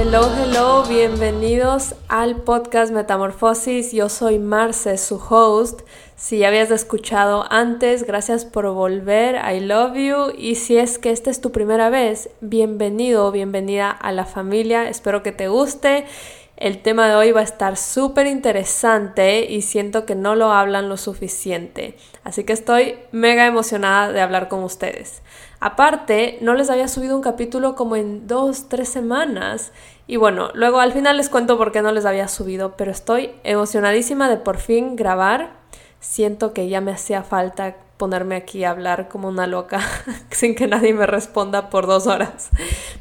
Hello, hello, bienvenidos al podcast Metamorfosis. Yo soy Marce, su host. Si ya habías escuchado antes, gracias por volver. I love you. Y si es que esta es tu primera vez, bienvenido bienvenida a la familia. Espero que te guste. El tema de hoy va a estar súper interesante y siento que no lo hablan lo suficiente. Así que estoy mega emocionada de hablar con ustedes. Aparte, no les había subido un capítulo como en dos, tres semanas. Y bueno, luego al final les cuento por qué no les había subido, pero estoy emocionadísima de por fin grabar. Siento que ya me hacía falta ponerme aquí a hablar como una loca sin que nadie me responda por dos horas.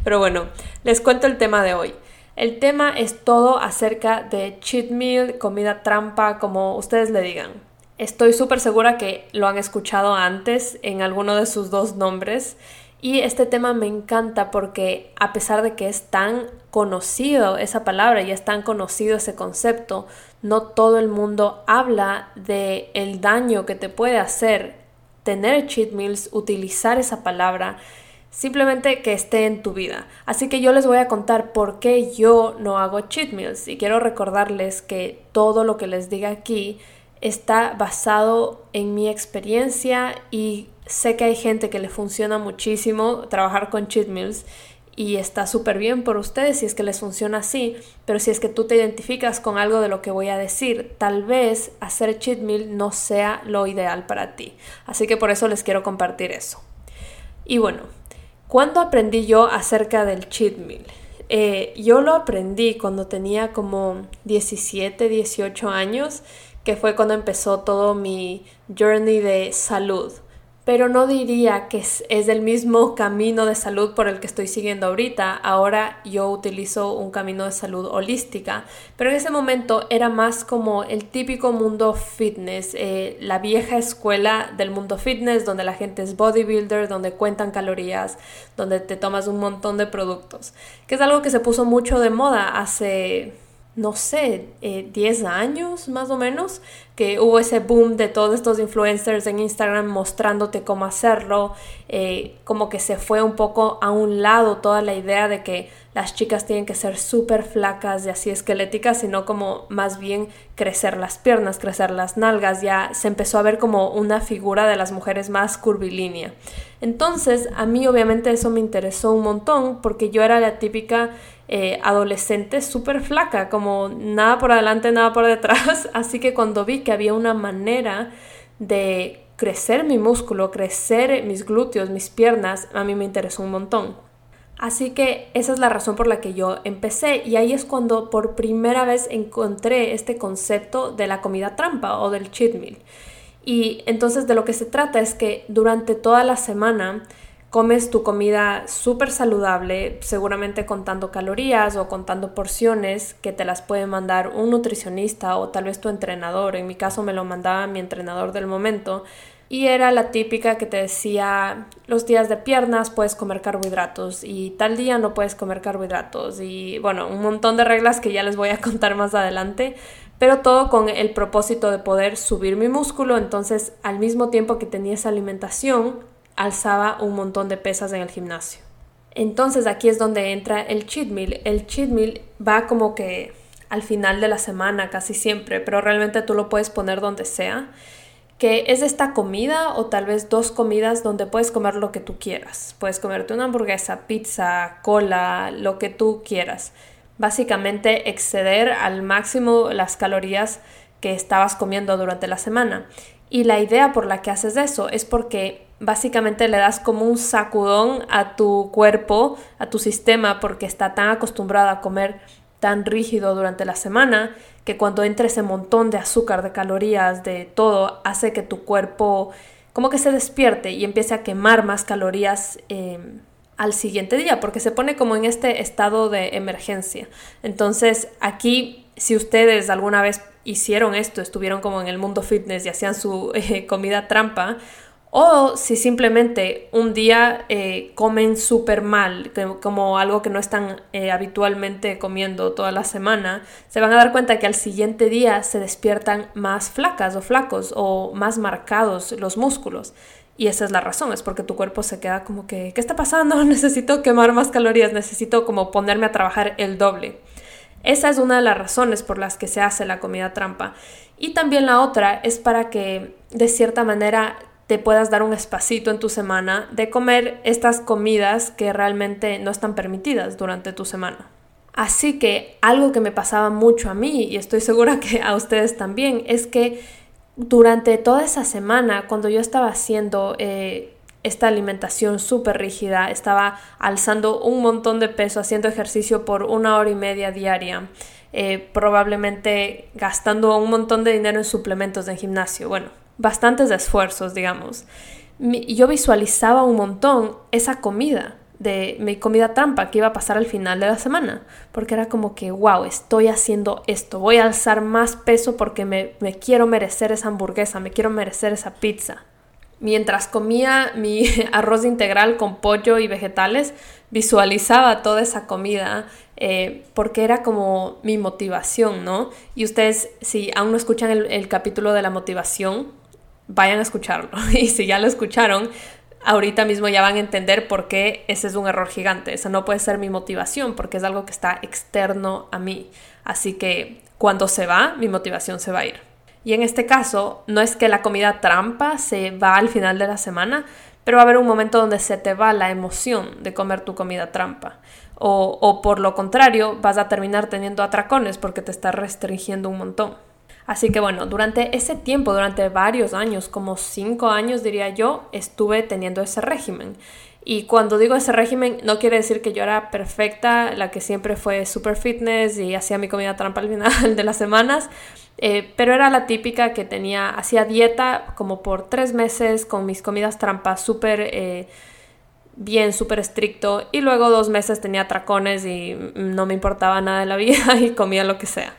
Pero bueno, les cuento el tema de hoy. El tema es todo acerca de cheat meal, comida trampa, como ustedes le digan. Estoy súper segura que lo han escuchado antes en alguno de sus dos nombres y este tema me encanta porque a pesar de que es tan conocido esa palabra y es tan conocido ese concepto, no todo el mundo habla de el daño que te puede hacer tener cheat meals, utilizar esa palabra simplemente que esté en tu vida. Así que yo les voy a contar por qué yo no hago cheat meals y quiero recordarles que todo lo que les diga aquí está basado en mi experiencia y sé que hay gente que le funciona muchísimo trabajar con cheat meals y está súper bien por ustedes si es que les funciona así, pero si es que tú te identificas con algo de lo que voy a decir, tal vez hacer cheat meal no sea lo ideal para ti. Así que por eso les quiero compartir eso. Y bueno, ¿Cuándo aprendí yo acerca del cheat? Eh, yo lo aprendí cuando tenía como 17, 18 años, que fue cuando empezó todo mi journey de salud pero no diría que es, el mismo camino de salud por el que estoy siguiendo ahorita. Ahora yo utilizo un camino de salud holística, pero en ese momento era más como el típico mundo fitness, eh, la vieja escuela del mundo fitness, donde la gente es bodybuilder, donde cuentan calorías, donde te tomas un montón de productos, que es algo que se puso mucho de moda hace no sé, 10 eh, años más o menos, que hubo ese boom de todos estos influencers en Instagram mostrándote cómo hacerlo, eh, como que se fue un poco a un lado toda la idea de que las chicas tienen que ser súper flacas y así esqueléticas, sino como más bien crecer las piernas, crecer las nalgas, ya se empezó a ver como una figura de las mujeres más curvilínea. Entonces, a mí obviamente eso me interesó un montón porque yo era la típica eh, adolescente súper flaca, como nada por adelante, nada por detrás. Así que cuando vi que había una manera de crecer mi músculo, crecer mis glúteos, mis piernas, a mí me interesó un montón. Así que esa es la razón por la que yo empecé y ahí es cuando por primera vez encontré este concepto de la comida trampa o del cheat meal. Y entonces de lo que se trata es que durante toda la semana comes tu comida súper saludable, seguramente contando calorías o contando porciones que te las puede mandar un nutricionista o tal vez tu entrenador. En mi caso me lo mandaba mi entrenador del momento. Y era la típica que te decía, los días de piernas puedes comer carbohidratos y tal día no puedes comer carbohidratos. Y bueno, un montón de reglas que ya les voy a contar más adelante, pero todo con el propósito de poder subir mi músculo. Entonces, al mismo tiempo que tenía esa alimentación, alzaba un montón de pesas en el gimnasio. Entonces aquí es donde entra el cheat meal. El cheat meal va como que al final de la semana casi siempre, pero realmente tú lo puedes poner donde sea, que es esta comida o tal vez dos comidas donde puedes comer lo que tú quieras. Puedes comerte una hamburguesa, pizza, cola, lo que tú quieras. Básicamente exceder al máximo las calorías que estabas comiendo durante la semana. Y la idea por la que haces eso es porque básicamente le das como un sacudón a tu cuerpo, a tu sistema, porque está tan acostumbrado a comer tan rígido durante la semana que cuando entra ese montón de azúcar, de calorías, de todo, hace que tu cuerpo como que se despierte y empiece a quemar más calorías em, al siguiente día, porque se pone como en este estado de emergencia. Entonces aquí, si ustedes alguna vez hicieron esto, estuvieron como en el mundo fitness y hacían su eh, comida trampa, o si simplemente un día eh, comen súper mal, como algo que no están eh, habitualmente comiendo toda la semana, se van a dar cuenta que al siguiente día se despiertan más flacas o flacos o más marcados los músculos. Y esa es la razón, es porque tu cuerpo se queda como que, ¿qué está pasando? Necesito quemar más calorías, necesito como ponerme a trabajar el doble. Esa es una de las razones por las que se hace la comida trampa. Y también la otra es para que de cierta manera te puedas dar un espacito en tu semana de comer estas comidas que realmente no están permitidas durante tu semana. Así que algo que me pasaba mucho a mí y estoy segura que a ustedes también es que durante toda esa semana cuando yo estaba haciendo eh, esta alimentación súper rígida, estaba alzando un montón de peso, haciendo ejercicio por una hora y media diaria, eh, probablemente gastando un montón de dinero en suplementos de gimnasio, bueno, bastantes esfuerzos, digamos. yo visualizaba un montón esa comida de mi comida trampa que iba a pasar al final de la semana, porque era como que, wow, estoy haciendo esto, voy a alzar más peso porque me, me quiero merecer esa hamburguesa, me quiero merecer esa pizza. Mientras comía mi arroz integral con pollo y vegetales, visualizaba toda esa comida eh, porque era como mi motivación, ¿no? Y ustedes, si aún no escuchan el, el capítulo de la motivación, vayan a escucharlo. Y si ya lo escucharon, ahorita mismo ya van a entender por qué ese es un error gigante. Esa no puede ser mi motivación porque es algo que está externo a mí. Así que cuando se va, mi motivación se va a ir. Y en este caso, no es que la comida trampa se va al final de la semana, pero va a haber un momento donde se te va la emoción de comer tu comida trampa. O, o por lo contrario, vas a terminar teniendo atracones porque te estás restringiendo un montón. Así que bueno, durante ese tiempo, durante varios años, como cinco años diría yo, estuve teniendo ese régimen. Y cuando digo ese régimen, no quiere decir que yo era perfecta, la que siempre fue super fitness y hacía mi comida trampa al final de las semanas, eh, pero era la típica que tenía, hacía dieta como por tres meses con mis comidas trampas súper eh, bien, súper estricto, y luego dos meses tenía tracones y no me importaba nada de la vida y comía lo que sea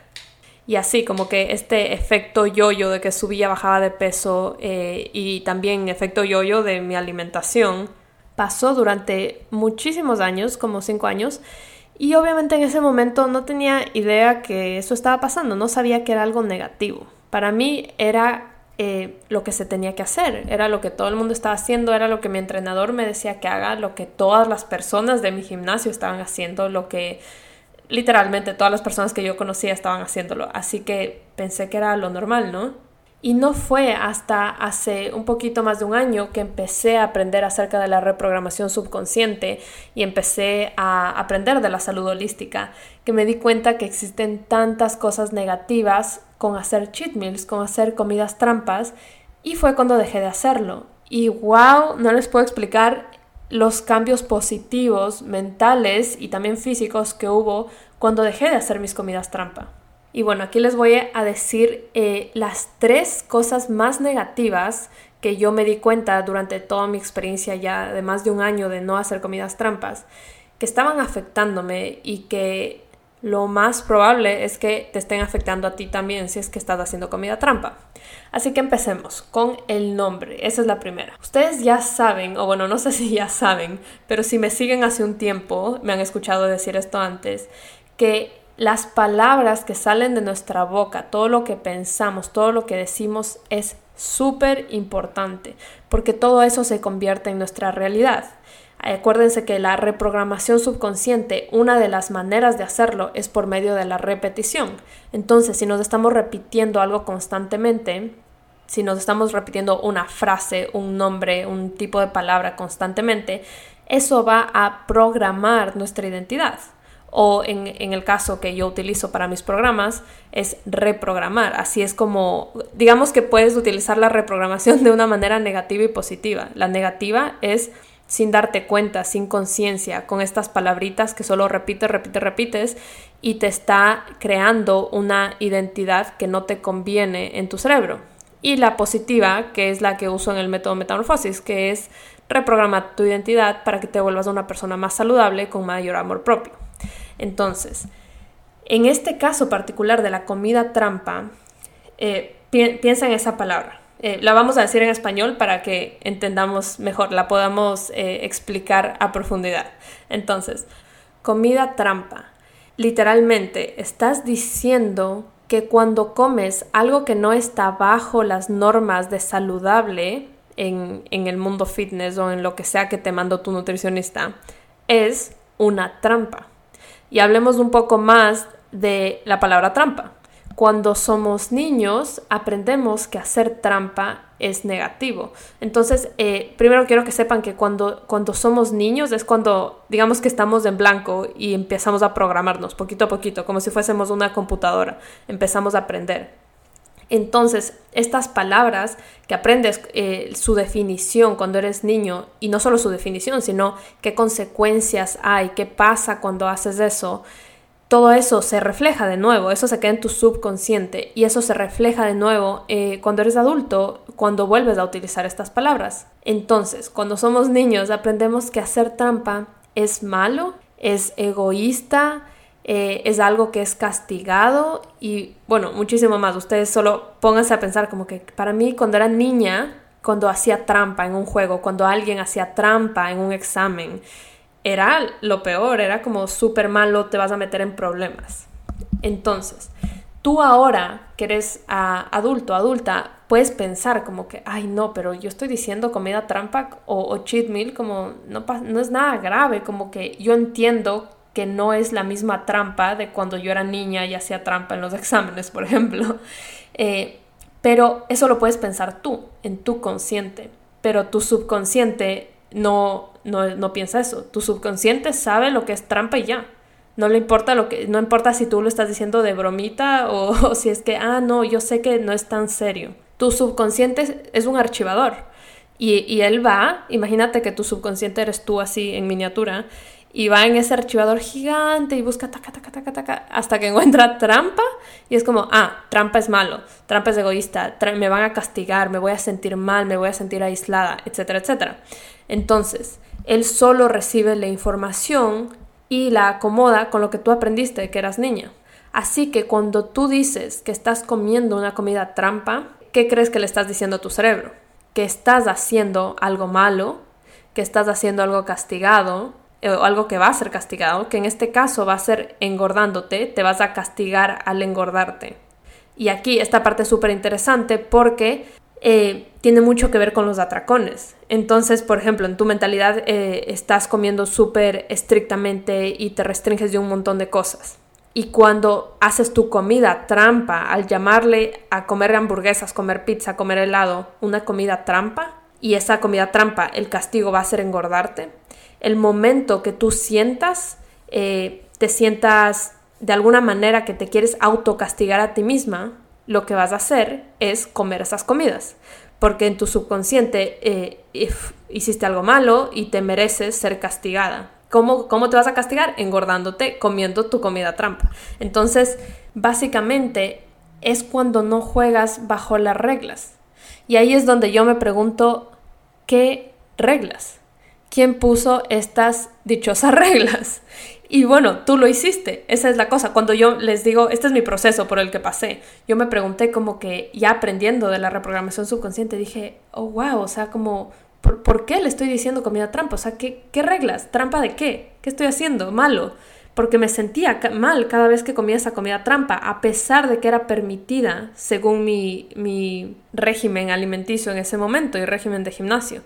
y así como que este efecto yoyo de que subía, bajaba de peso eh, y también efecto yoyo de mi alimentación pasó durante muchísimos años, como cinco años, y obviamente en ese momento no tenía idea que eso estaba pasando, no sabía que era algo negativo. Para mí era eh, lo que se tenía que hacer, era lo que todo el mundo estaba haciendo, era lo que mi entrenador me decía que haga, lo que todas las personas de mi gimnasio estaban haciendo, lo que literalmente todas las personas que yo conocía estaban haciéndolo, así que pensé que era lo normal, ¿no? Y no fue hasta hace un poquito más de un año que empecé a aprender acerca de la reprogramación subconsciente y empecé a aprender de la salud holística, que me di cuenta que existen tantas cosas negativas con hacer cheat meals, con hacer comidas trampas, y fue cuando dejé de hacerlo. Y wow, no les puedo explicar los cambios positivos mentales y también físicos que hubo cuando dejé de hacer mis comidas trampa. Y bueno, aquí les voy a decir eh, las tres cosas más negativas que yo me di cuenta durante toda mi experiencia ya de más de un año de no hacer comidas trampas, que estaban afectándome y que lo más probable es que te estén afectando a ti también si es que estás haciendo comida trampa. Así que empecemos con el nombre. Esa es la primera. Ustedes ya saben, o bueno, no sé si ya saben, pero si me siguen hace un tiempo, me han escuchado decir esto antes, que las palabras que salen de nuestra boca, todo lo que pensamos, todo lo que decimos es súper importante, porque todo eso se convierte en nuestra realidad. Acuérdense que la reprogramación subconsciente, una de las maneras de hacerlo es por medio de la repetición. Entonces, si nos estamos repitiendo algo constantemente, si nos estamos repitiendo una frase, un nombre, un tipo de palabra constantemente, eso va a programar nuestra identidad. O en, en, el caso que yo utilizo para mis programas, es reprogramar. Así es como, digamos que puedes utilizar la reprogramación de una manera negativa y positiva. La negativa es sin darte cuenta, sin conciencia, con estas palabritas que solo repites, repites, repites y te está creando una identidad que no te conviene en tu cerebro. Y la positiva, que es la que uso en el método metamorfosis, que es reprogramar tu identidad para que te vuelvas una persona más saludable con mayor amor propio. Entonces, en este caso particular de la comida trampa, eh, piensa en esa palabra eh, la vamos a decir en español para que entendamos mejor, la podamos eh, explicar a profundidad. Entonces, comida trampa. Literalmente, estás diciendo que cuando comes algo que no está bajo las normas de saludable, en, en el mundo fitness o en lo que sea que te mandó tu nutricionista, es una trampa. Y hablemos un poco más de la palabra trampa. Cuando somos niños aprendemos que hacer trampa es negativo. Entonces, eh, primero quiero que sepan que cuando, cuando somos niños es cuando digamos que estamos en blanco y empezamos a programarnos poquito a poquito, como si fuésemos una computadora. Empezamos a aprender. Entonces, estas palabras que aprendes eh, su definición cuando eres niño, y no solo su definición, sino qué consecuencias hay, qué pasa cuando haces eso, todo eso se refleja de nuevo, eso se queda en tu subconsciente y eso se refleja de nuevo eh, cuando eres adulto, cuando vuelves a utilizar estas palabras. Entonces, cuando somos niños aprendemos que hacer trampa es malo, es egoísta, eh, es algo que es castigado y bueno, muchísimo más. Ustedes solo pónganse a pensar como que para mí cuando era niña, cuando hacía trampa en un juego, cuando alguien hacía trampa en un examen, era lo peor, era como súper malo, te vas a meter en problemas. Entonces, tú ahora que eres adulto, adulta, puedes pensar como que, ay no, pero yo estoy diciendo comida trampa o, cheat meal, como no, no es nada grave, como que yo entiendo que no es la misma trampa de cuando yo era niña y hacía trampa en los exámenes, por ejemplo. Eh, pero eso lo puedes pensar tú, en tu consciente, pero tu subconsciente no, no, piensa eso. Tu subconsciente sabe lo que es trampa y ya. No le importa lo que, no importa si tú lo estás diciendo de bromita o, si es que, ah, no, yo sé que no es tan serio. Tu subconsciente es un archivador y, y él va, imagínate que tu subconsciente eres tú así en miniatura y va en ese archivador gigante y busca taca, taca, taca, taca, hasta que encuentra trampa y es como, ah, trampa es malo, trampa es egoísta, me van a castigar, me voy a sentir mal, me voy a sentir aislada, etcétera, etcétera. Entonces, él solo recibe la información y la acomoda con lo que tú aprendiste que eras niña. Así que cuando tú dices que estás comiendo una comida trampa, ¿qué crees que le estás diciendo a tu cerebro? Que estás haciendo algo malo, que estás haciendo algo castigado, eh, o algo que va a ser castigado, que en este caso va a ser engordándote, te vas a castigar al engordarte. Y aquí esta parte es súper interesante porque eh, tiene mucho que ver con los atracones. Entonces, por ejemplo, en tu mentalidad eh, estás comiendo súper estrictamente y te restringes de un montón de cosas. Y cuando haces tu comida trampa, al llamarle a comer hamburguesas, comer pizza, comer helado, una comida trampa, y esa comida trampa, el castigo va a ser engordarte, el momento que tú sientas, eh, te sientas de alguna manera que te quieres autocastigar a ti misma, lo que vas a hacer es comer esas comidas. Porque en tu subconsciente eh, hiciste algo malo y te mereces ser castigada. ¿Cómo, ¿Cómo te vas a castigar? Engordándote, comiendo tu comida trampa. Entonces, básicamente es cuando no juegas bajo las reglas. Y ahí es donde yo me pregunto, ¿qué reglas? ¿Quién puso estas dichosas reglas? Y bueno, tú lo hiciste, esa es la cosa. Cuando yo les digo, este es mi proceso por el que pasé, yo me pregunté como que ya aprendiendo de la reprogramación subconsciente, dije, oh, wow, o sea, como, ¿por, qué le estoy diciendo comida trampa? O sea, ¿qué, ¿qué reglas? ¿Trampa de qué? ¿Qué estoy haciendo? Malo. Porque me sentía mal cada vez que comía esa comida trampa, a pesar de que era permitida según mi, mi régimen alimenticio en ese momento y régimen de gimnasio.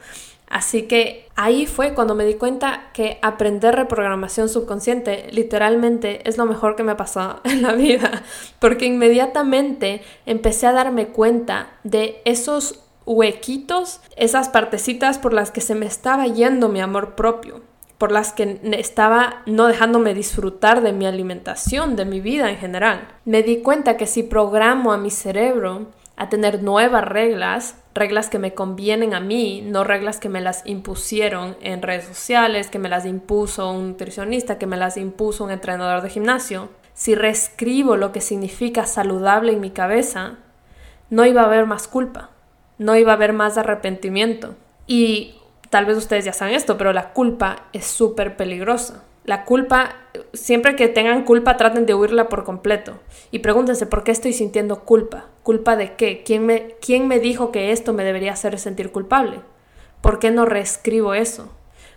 Así que ahí fue cuando me di cuenta que aprender reprogramación subconsciente literalmente es lo mejor que me ha pasado en la vida, porque inmediatamente empecé a darme cuenta de esos huequitos, esas partecitas por las que se me estaba yendo mi amor propio, por las que estaba no dejándome disfrutar de mi alimentación, de mi vida en general. Me di cuenta que si programo a mi cerebro a tener nuevas reglas, reglas que me convienen a mí, no reglas que me las impusieron en redes sociales, que me las impuso un nutricionista, que me las impuso un entrenador de gimnasio. Si reescribo lo que significa saludable en mi cabeza, no iba a haber más culpa, no iba a haber más arrepentimiento. Y tal vez ustedes ya saben esto, pero la culpa es súper peligrosa. La culpa, siempre que tengan culpa, traten de huirla por completo. Y pregúntense, ¿por qué estoy sintiendo culpa? ¿Culpa de qué? ¿Quién me, quién me dijo que esto me debería hacer sentir culpable? ¿Por qué no reescribo eso?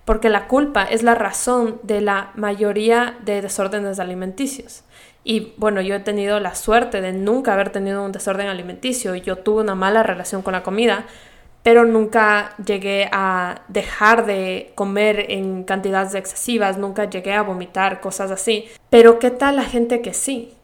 Porque la culpa es la razón de la mayoría de desórdenes alimenticios. Y bueno, yo he tenido la suerte de nunca haber tenido un desorden alimenticio. Yo tuve una mala relación con la comida, pero nunca llegué a dejar de comer en cantidades excesivas, nunca llegué a vomitar, cosas así. Pero ¿qué tal la gente que sí?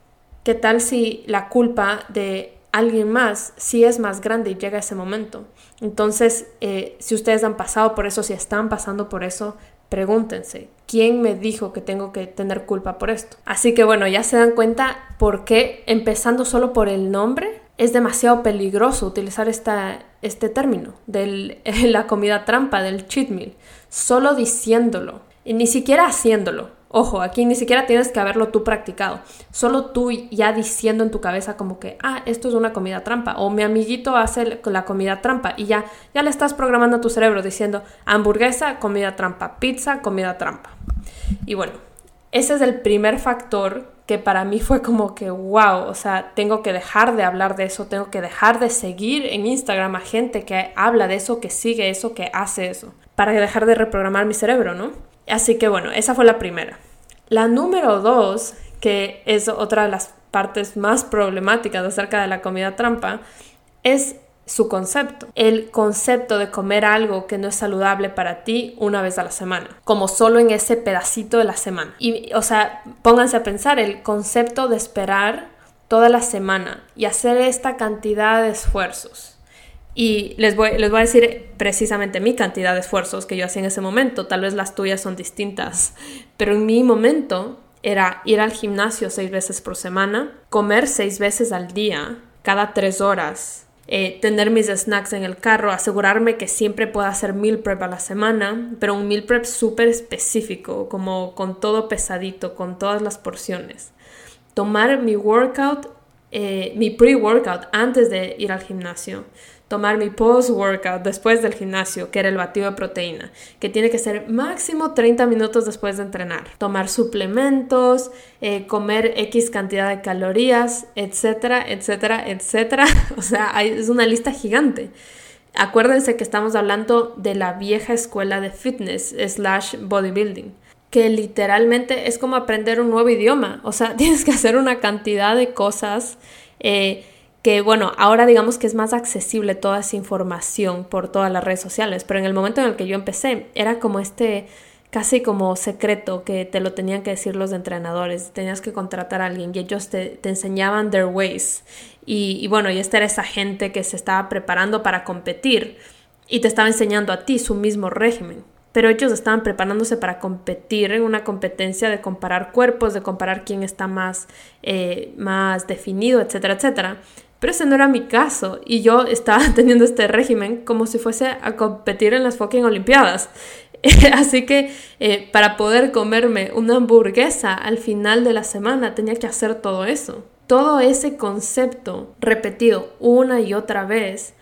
¿Qué tal si la culpa de alguien más sí es más grande y llega ese momento? Entonces, eh, si ustedes han pasado por eso, si están pasando por eso, pregúntense, ¿quién me dijo que tengo que tener culpa por esto? Así que bueno, ya se dan cuenta por qué empezando solo por el nombre es demasiado peligroso utilizar este término de la comida trampa, del cheat meal, solo diciéndolo y ni siquiera haciéndolo. Ojo, aquí ni siquiera tienes que haberlo tú practicado, solo tú ya diciendo en tu cabeza como que, ah, esto es una comida trampa, o mi amiguito hace la comida trampa y ya, ya le estás programando a tu cerebro diciendo hamburguesa, comida trampa, pizza, comida trampa. Y bueno, ese es el primer factor que para mí fue como que, wow, o sea, tengo que dejar de hablar de eso, tengo que dejar de seguir en Instagram a gente que habla de eso, que sigue eso, que hace eso, para dejar de reprogramar mi cerebro, ¿no? Así que bueno, esa fue la primera. La número dos, que es otra de las partes más problemáticas acerca de la comida trampa, es su concepto. El concepto de comer algo que no es saludable para ti una vez a la semana, como solo en ese pedacito de la semana. Y, o sea, pónganse a pensar el concepto de esperar toda la semana y hacer esta cantidad de esfuerzos y les voy, les voy a decir precisamente mi cantidad de esfuerzos que yo hacía en ese momento. Tal vez las tuyas son distintas, pero en mi momento era ir al gimnasio seis veces por semana, comer seis veces al día, cada tres horas, eh, tener mis snacks en el carro, asegurarme que siempre pueda hacer meal prep a la semana, pero un meal prep súper específico, como con todo pesadito, con todas las porciones. Tomar mi workout, eh, mi pre-workout antes de ir al gimnasio tomar mi post-workout después del gimnasio, que era el batido de proteína, que tiene que ser máximo 30 minutos después de entrenar. Tomar suplementos, eh, comer X cantidad de calorías, etcétera, etcétera, etcétera. O sea, es una lista gigante. Acuérdense que estamos hablando de la vieja escuela de fitness slash bodybuilding que literalmente es como aprender un nuevo idioma. O sea, tienes que hacer una cantidad de cosas eh, que bueno, ahora digamos que es más accesible toda esa información por todas las redes sociales, pero en el momento en el que yo empecé era como este casi como secreto que te lo tenían que decir los entrenadores, tenías que contratar a alguien y ellos te, enseñaban their ways. Y, y, bueno, y esta era esa gente que se estaba preparando para competir y te estaba enseñando a ti su mismo régimen. Pero ellos estaban preparándose para competir en una competencia de comparar cuerpos, de comparar quién está más, eh, más definido, etcétera, etcétera. Pero ese no era mi caso y yo estaba teniendo este régimen como si fuese a competir en las fucking Olimpiadas. Así que eh, para poder comerme una hamburguesa al final de la semana tenía que hacer todo eso. Todo ese concepto repetido una y otra vez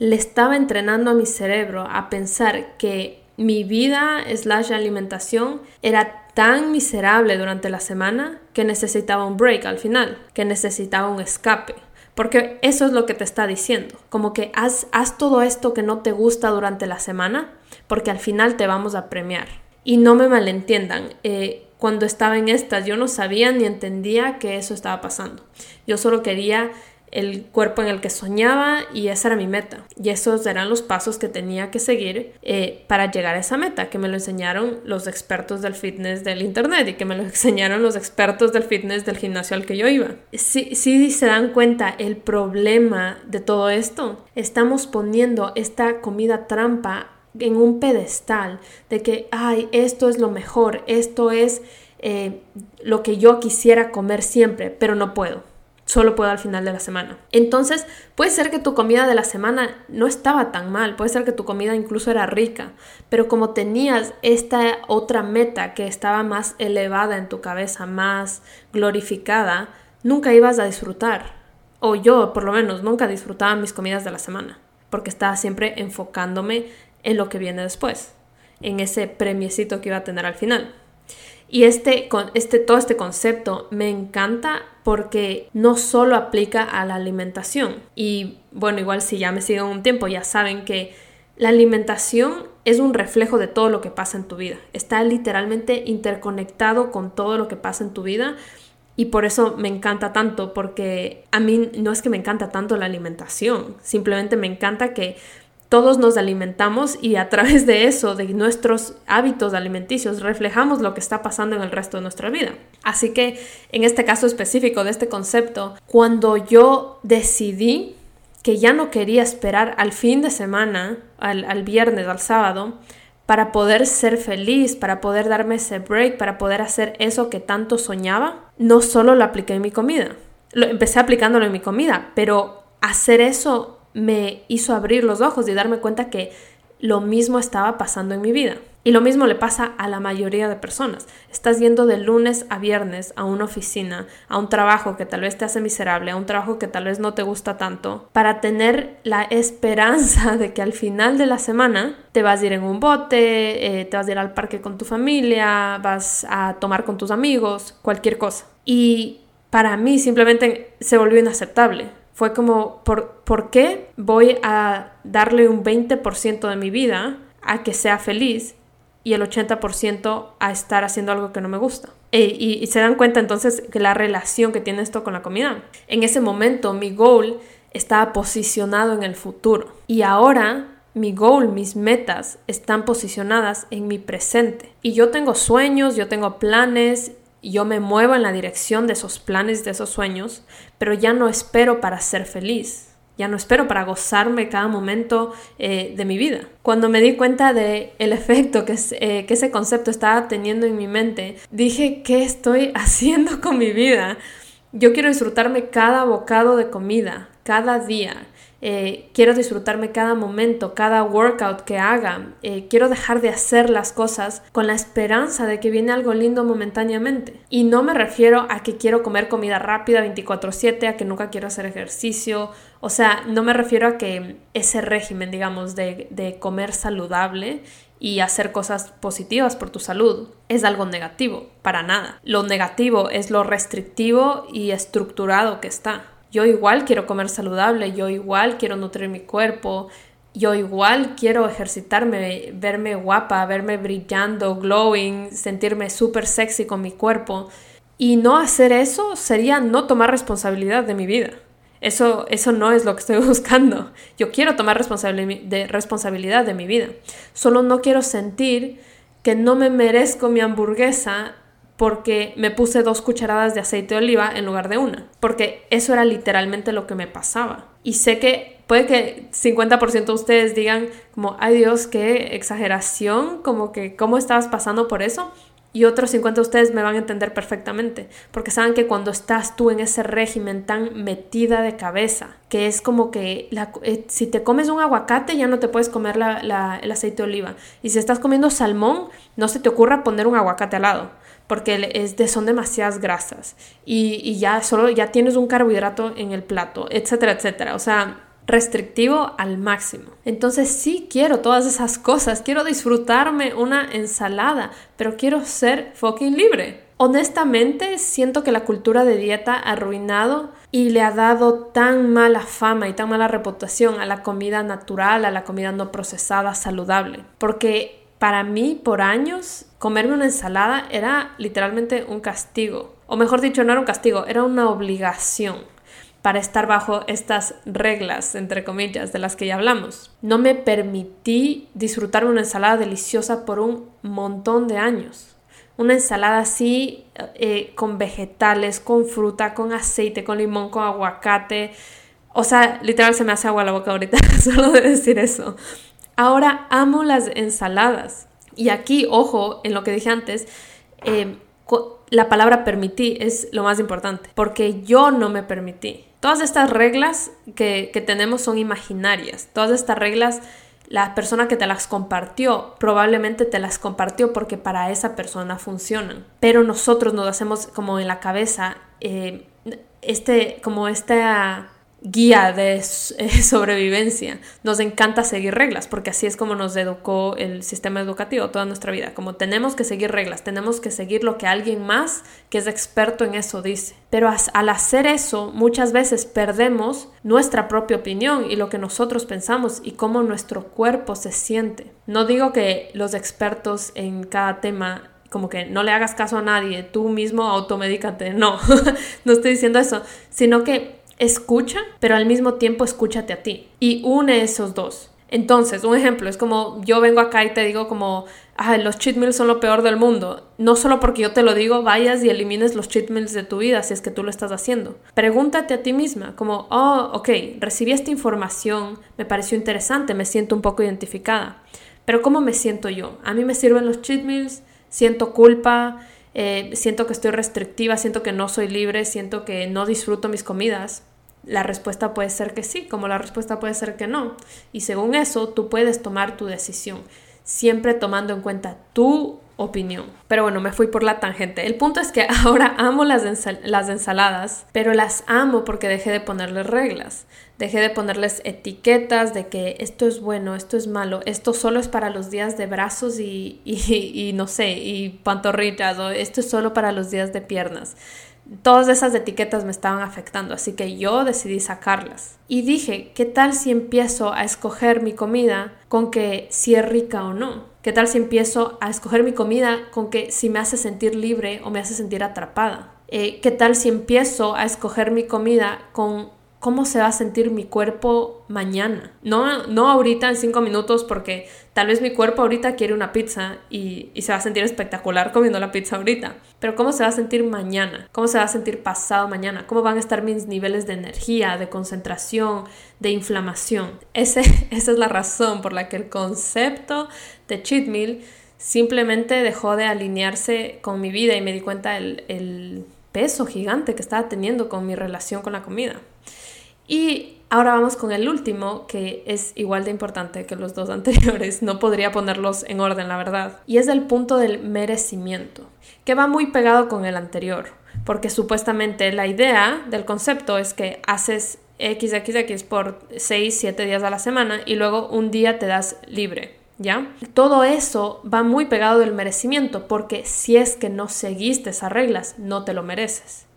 le estaba entrenando a mi cerebro a pensar que mi vida slash alimentación era tan miserable durante la semana que necesitaba un break al final, que necesitaba un escape. Porque eso es lo que te está diciendo. Como que haz, haz todo esto que no te gusta durante la semana, porque al final te vamos a premiar. Y no me malentiendan, eh, cuando estaba en estas yo no sabía ni entendía que eso estaba pasando. Yo solo quería el cuerpo en el que soñaba y esa era mi meta. Y esos eran los pasos que tenía que seguir eh, para llegar a esa meta, que me lo enseñaron los expertos del fitness del internet y que me lo enseñaron los expertos del fitness del gimnasio al que yo iba. Si, si se dan cuenta el problema de todo esto, estamos poniendo esta comida trampa en un pedestal de que, ay, esto es lo mejor, esto es eh, lo que yo quisiera comer siempre, pero no puedo solo puedo al final de la semana. Entonces, puede ser que tu comida de la semana no estaba tan mal, puede ser que tu comida incluso era rica, pero como tenías esta otra meta que estaba más elevada en tu cabeza, más glorificada, nunca ibas a disfrutar. O yo, por lo menos, nunca disfrutaba mis comidas de la semana, porque estaba siempre enfocándome en lo que viene después, en ese premiecito que iba a tener al final. Y este, este, todo este concepto me encanta porque no solo aplica a la alimentación. Y bueno, igual si ya me siguen un tiempo ya saben que la alimentación es un reflejo de todo lo que pasa en tu vida. Está literalmente interconectado con todo lo que pasa en tu vida. Y por eso me encanta tanto, porque a mí no es que me encanta tanto la alimentación, simplemente me encanta que todos nos alimentamos y a través de eso, de nuestros hábitos alimenticios, reflejamos lo que está pasando en el resto de nuestra vida. Así que en este caso específico de este concepto, cuando yo decidí que ya no quería esperar al fin de semana, al, viernes, al sábado, para poder ser feliz, para poder darme ese break, para poder hacer eso que tanto soñaba, no solo lo apliqué en mi comida. Lo empecé aplicándolo en mi comida, pero hacer eso me hizo abrir los ojos y darme cuenta que lo mismo estaba pasando en mi vida. Y lo mismo le pasa a la mayoría de personas. Estás yendo de lunes a viernes a una oficina, a un trabajo que tal vez te hace miserable, a un trabajo que tal vez no te gusta tanto, para tener la esperanza de que al final de la semana te vas a ir en un bote, eh, te vas a ir al parque con tu familia, vas a tomar con tus amigos, cualquier cosa. Y para mí simplemente se volvió inaceptable fue como, ¿por, ¿por qué voy a darle un 20% de mi vida a que sea feliz y el 80% a estar haciendo algo que no me gusta? E, y, y, se dan cuenta entonces que la relación que tiene esto con la comida. En ese momento mi goal estaba posicionado en el futuro y ahora mi goal, mis metas están posicionadas en mi presente. Y yo tengo sueños, yo tengo planes yo me muevo en la dirección de esos planes, de esos sueños, pero ya no espero para ser feliz. Ya no espero para gozarme cada momento eh, de mi vida. Cuando me di cuenta del el efecto que, eh, que ese concepto estaba teniendo en mi mente, dije, ¿qué estoy haciendo con mi vida? Yo quiero disfrutarme cada bocado de comida, cada día. Eh, quiero disfrutarme cada momento, cada workout que haga. Eh, quiero dejar de hacer las cosas con la esperanza de que viene algo lindo momentáneamente. Y no me refiero a que quiero comer comida rápida 24/7, a que nunca quiero hacer ejercicio. O sea, no me refiero a que ese régimen, digamos, de, de comer saludable y hacer cosas positivas por tu salud es algo negativo, para nada. Lo negativo es lo restrictivo y estructurado que está. Yo igual quiero comer saludable, yo igual quiero nutrir mi cuerpo, yo igual quiero ejercitarme, verme guapa, verme brillando, glowing, sentirme súper sexy con mi cuerpo. Y no hacer eso sería no tomar responsabilidad de mi vida. Eso, eso no es lo que estoy buscando. Yo quiero tomar de, responsabilidad de mi vida. Solo no quiero sentir que no me merezco mi hamburguesa porque me puse dos cucharadas de aceite de oliva en lugar de una, porque eso era literalmente lo que me pasaba. Y sé que puede que 50% de ustedes digan como, ay Dios, qué exageración, como que, ¿cómo estabas pasando por eso? Y otros 50 de ustedes me van a entender perfectamente, porque saben que cuando estás tú en ese régimen tan metida de cabeza, que es como que eh, si te comes un aguacate ya no te puedes comer el aceite de oliva, y si estás comiendo salmón, no se te ocurra poner un aguacate al lado porque es son demasiadas grasas y, ya solo ya tienes un carbohidrato en el plato, etcétera, etcétera. O sea, restrictivo al máximo. Entonces sí quiero todas esas cosas, quiero disfrutarme una ensalada, pero quiero ser fucking libre. Honestamente, siento que la cultura de dieta ha arruinado y le ha dado tan mala fama y tan mala reputación a la comida natural, a la comida no procesada, saludable. Porque para mí, por años, comerme una ensalada era literalmente un castigo. O mejor dicho, no era un castigo, era una obligación para estar bajo estas reglas, entre comillas, de las que ya hablamos. No me permití disfrutar una ensalada deliciosa por un montón de años. Una ensalada así, eh, con vegetales, con fruta, con aceite, con limón, con aguacate. O sea, literal se me hace agua la boca ahorita solo de decir eso. Ahora amo las ensaladas. Y aquí, ojo, en lo que dije antes, eh, la palabra permití es lo más importante, porque yo no me permití. Todas estas reglas que, que tenemos son imaginarias. Todas estas reglas la persona que te las compartió probablemente te las compartió porque para esa persona funcionan. Pero nosotros nos hacemos como en la cabeza eh, este, como esta guía de eh, sobrevivencia. Nos encanta seguir reglas, porque así es como nos educó el sistema educativo toda nuestra vida. Como tenemos que seguir reglas, tenemos que seguir lo que alguien más que es experto en eso dice. Pero al hacer eso, muchas veces perdemos nuestra propia opinión y lo que nosotros pensamos y cómo nuestro cuerpo se siente. No digo que los expertos en cada tema como que no le hagas caso a nadie, tú mismo automedícate, no, no estoy diciendo eso, sino que escucha, pero al mismo tiempo escúchate a ti y une esos dos. Entonces, un ejemplo, es como yo vengo acá y te digo como, los cheat meals son lo peor del mundo. No solo porque yo te lo digo, vayas y elimines los cheat meals de tu vida si es que tú lo estás haciendo. Pregúntate a ti misma como, oh, ok, recibí esta información, me pareció interesante, me siento un poco identificada. Pero ¿cómo me siento yo? A mí me sirven los cheat meals, siento culpa, eh, siento que estoy restrictiva, siento que no soy libre, siento que no disfruto mis comidas. La respuesta puede ser que sí, como la respuesta puede ser que no. Y según eso, tú puedes tomar tu decisión siempre tomando en cuenta tu opinión. Pero bueno, me fui por la tangente. El punto es que ahora amo las, las ensaladas, pero las amo porque dejé de ponerles reglas. Dejé de ponerles etiquetas de que esto es bueno, esto es malo, esto solo es para los días de brazos y, y, y no sé, y pantorrillas, o esto es solo para los días de piernas todas esas etiquetas me estaban afectando, así que yo decidí sacarlas. Y dije, ¿qué tal si empiezo a escoger mi comida con que si es rica o no? ¿Qué tal si empiezo a escoger mi comida con que si me hace sentir libre o me hace sentir atrapada? Eh, ¿Qué tal si empiezo a escoger mi comida con cómo se va a sentir mi cuerpo mañana. No, no ahorita en cinco minutos porque tal vez mi cuerpo ahorita quiere una pizza y, se va a sentir espectacular comiendo la pizza ahorita. Pero cómo se va a sentir mañana, cómo se va a sentir pasado mañana, cómo van a estar mis niveles de energía, de concentración, de inflamación. Ese, esa es la razón por la que el concepto de cheat meal simplemente dejó de alinearse con mi vida y me di cuenta el, el peso gigante que estaba teniendo con mi relación con la comida. Y ahora vamos con el último, que es igual de importante que los dos anteriores. No podría ponerlos en orden, la verdad. Y es el punto del merecimiento, que va muy pegado con el anterior, porque supuestamente la idea del concepto es que haces XXX por 6, 7 días a la semana y luego un día te das libre. ¿Ya? Todo eso va muy pegado del merecimiento, porque si es que no seguiste esas reglas, no te lo mereces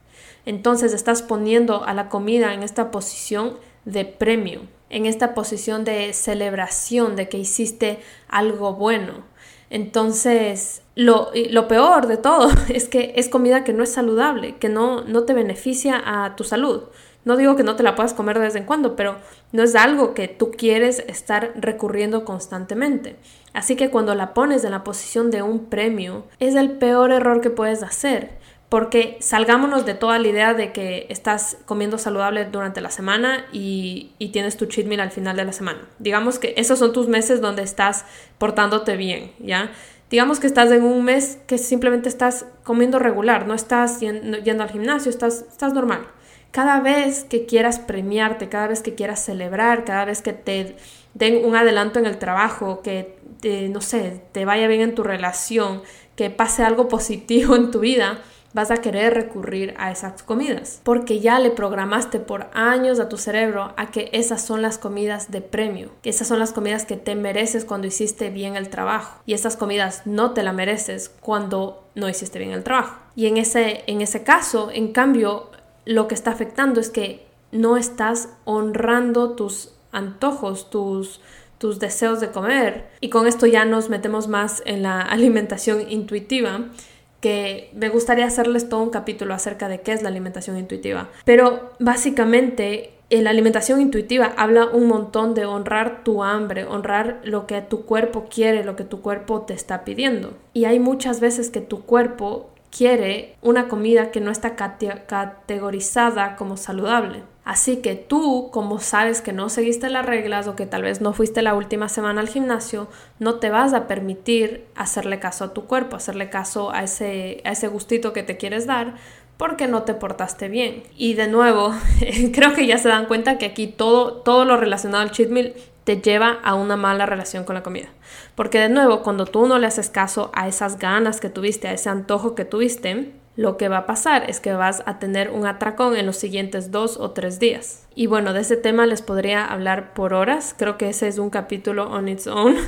entonces estás poniendo a la comida en esta posición de premio, en esta posición de celebración de que hiciste algo bueno. Entonces, lo, lo, peor de todo es que es comida que no es saludable, que no, no te beneficia a tu salud. No digo que no te la puedas comer de vez en cuando, pero no es algo que tú quieres estar recurriendo constantemente. Así que cuando la pones en la posición de un premio, es el peor error que puedes hacer porque salgámonos de toda la idea de que estás comiendo saludable durante la semana y, tienes tu cheat meal al final de la semana. Digamos que esos son tus meses donde estás portándote bien, ¿ya? Digamos que estás en un mes que simplemente estás comiendo regular, no estás yendo, al gimnasio, estás, estás normal. Cada vez que quieras premiarte, cada vez que quieras celebrar, cada vez que te den un adelanto en el trabajo, que, no sé, te vaya bien en tu relación, que pase algo positivo en tu vida, vas a querer recurrir a esas comidas, porque ya le programaste por años a tu cerebro a que esas son las comidas de premio, que esas son las comidas que te mereces cuando hiciste bien el trabajo, y esas comidas no te la mereces cuando no hiciste bien el trabajo. Y en ese, en ese caso, en cambio, lo que está afectando es que no estás honrando tus antojos, tus tus deseos de comer. Y con esto ya nos metemos más en la alimentación intuitiva, que me gustaría hacerles todo un capítulo acerca de qué es la alimentación intuitiva. Pero básicamente la alimentación intuitiva habla un montón de honrar tu hambre, honrar lo que tu cuerpo quiere, lo que tu cuerpo te está pidiendo. Y hay muchas veces que tu cuerpo quiere una comida que no está categorizada como saludable. Así que tú, como sabes que no seguiste las reglas o que tal vez no fuiste la última semana al gimnasio, no te vas a permitir hacerle caso a tu cuerpo, hacerle caso a ese, a ese gustito que te quieres dar porque no te portaste bien. Y de nuevo, creo que ya se dan cuenta que aquí todo, todo lo relacionado al cheat meal te lleva a una mala relación con la comida. Porque de nuevo, cuando tú no le haces caso a esas ganas que tuviste, a ese antojo que tuviste, lo que va a pasar es que vas a tener un atracón en los siguientes dos o tres días. Y bueno, de ese tema les podría hablar por horas. Creo que ese es un capítulo on its own.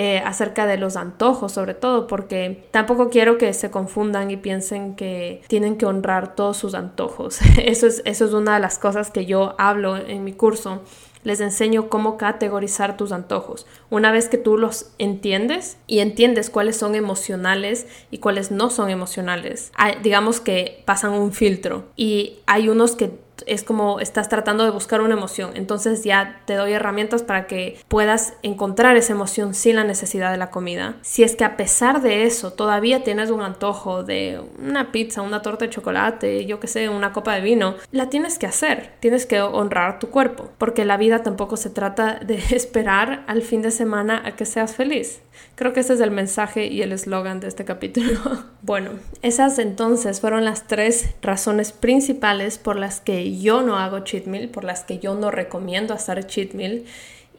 Eh, acerca de los antojos sobre todo porque tampoco quiero que se confundan y piensen que tienen que honrar todos sus antojos eso es, eso es una de las cosas que yo hablo en mi curso les enseño cómo categorizar tus antojos. Una vez que tú los entiendes y entiendes cuáles son emocionales y cuáles no son emocionales, digamos que pasan un filtro y hay unos que es como estás tratando de buscar una emoción. Entonces ya te doy herramientas para que puedas encontrar esa emoción sin la necesidad de la comida. Si es que a pesar de eso todavía tienes un antojo de una pizza, una torta de chocolate, yo que sé, una copa de vino, la tienes que hacer. Tienes que honrar tu cuerpo, porque la vida tampoco se trata de esperar al fin de semana a que seas feliz. Creo que ese es el mensaje y el eslogan de este capítulo. bueno, esas entonces fueron las tres razones principales por las que yo no hago cheat meal, por las que yo no recomiendo hacer cheat meal.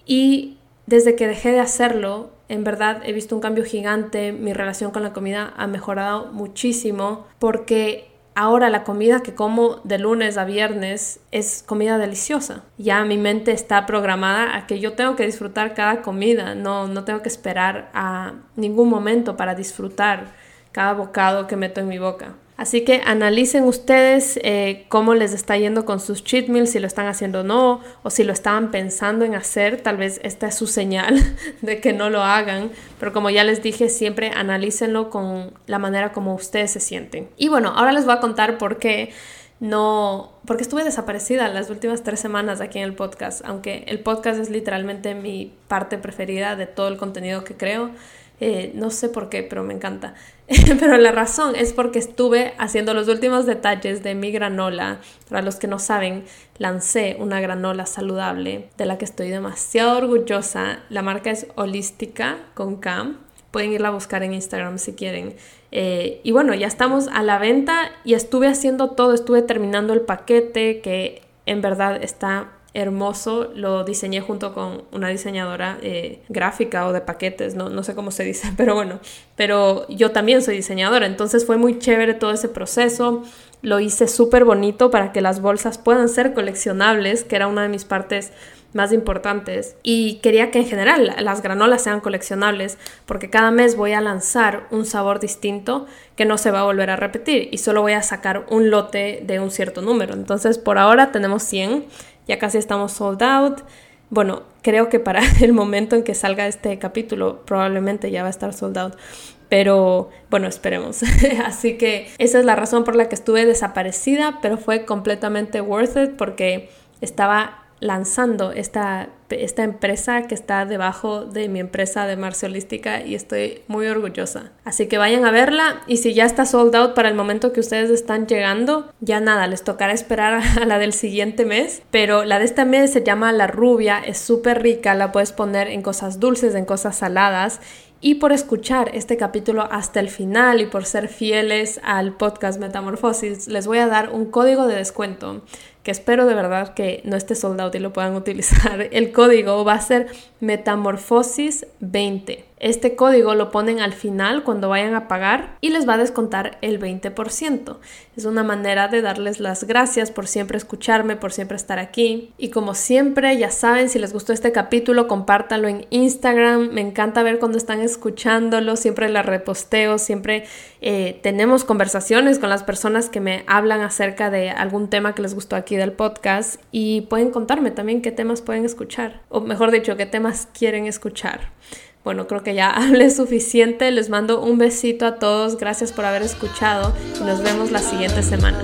Y desde que dejé de hacerlo, en verdad he visto un cambio gigante, mi relación con la comida ha mejorado muchísimo porque ahora la comida que como de lunes a viernes es comida deliciosa. Ya mi mente está programada a que yo tengo que disfrutar cada comida, no, no tengo que esperar a ningún momento para disfrutar cada bocado que meto en mi boca. Así que analicen ustedes eh, cómo les está yendo con sus cheat meals, si lo están haciendo o no, o si lo estaban pensando en hacer, tal vez esta es su señal de que no lo hagan. Pero como ya les dije, siempre analícenlo con la manera como ustedes se sienten. Y bueno, ahora les voy a contar por qué no, porque estuve desaparecida las últimas tres semanas aquí en el podcast, aunque el podcast es literalmente mi parte preferida de todo el contenido que creo. Eh, no sé por qué, pero me encanta. pero la razón es porque estuve haciendo los últimos detalles de mi granola. Para los que no saben, lancé una granola saludable de la que estoy demasiado orgullosa. La marca es Holística con K. Pueden irla a buscar en Instagram si quieren. Eh, y bueno, ya estamos a la venta y estuve haciendo todo. Estuve terminando el paquete que en verdad está hermoso, lo diseñé junto con una diseñadora eh, gráfica o de paquetes, no, no sé cómo se dice, pero bueno, pero yo también soy diseñadora, entonces fue muy chévere todo ese proceso, lo hice súper bonito para que las bolsas puedan ser coleccionables, que era una de mis partes más importantes y quería que en general las granolas sean coleccionables porque cada mes voy a lanzar un sabor distinto que no se va a volver a repetir y solo voy a sacar un lote de un cierto número. Entonces por ahora tenemos 100 ya casi estamos sold out. Bueno, creo que para el momento en que salga este capítulo probablemente ya va a estar sold out. Pero bueno, esperemos. Así que esa es la razón por la que estuve desaparecida, pero fue completamente worth it porque estaba lanzando esta, esta empresa que está debajo de mi empresa de Marciolística y estoy muy orgullosa. Así que vayan a verla y si ya está sold para el momento que ustedes están llegando, ya nada, les tocará esperar a la del siguiente mes. Pero la de este mes se llama La Rubia, es súper rica, la puedes poner en cosas dulces, en cosas saladas y por escuchar este capítulo hasta el final y por ser fieles al podcast Metamorfosis, les voy a dar un código de descuento que espero de verdad que no esté soldado y lo puedan utilizar. El código va a ser Metamorfosis 20. Este código lo ponen al final cuando vayan a pagar y les va a descontar el 20%. Es una manera de darles las gracias por siempre escucharme, por siempre estar aquí. Y como siempre, ya saben, si les gustó este capítulo, compártanlo en Instagram. Me encanta ver cuando están escuchándolo, siempre la reposteo, siempre eh, tenemos conversaciones con las personas que me hablan acerca de algún tema que les gustó aquí del podcast y pueden contarme también qué temas pueden escuchar, o mejor dicho, qué temas quieren escuchar. Bueno, creo que ya hablé suficiente. Les mando un besito a todos. Gracias por haber escuchado y nos vemos la siguiente semana.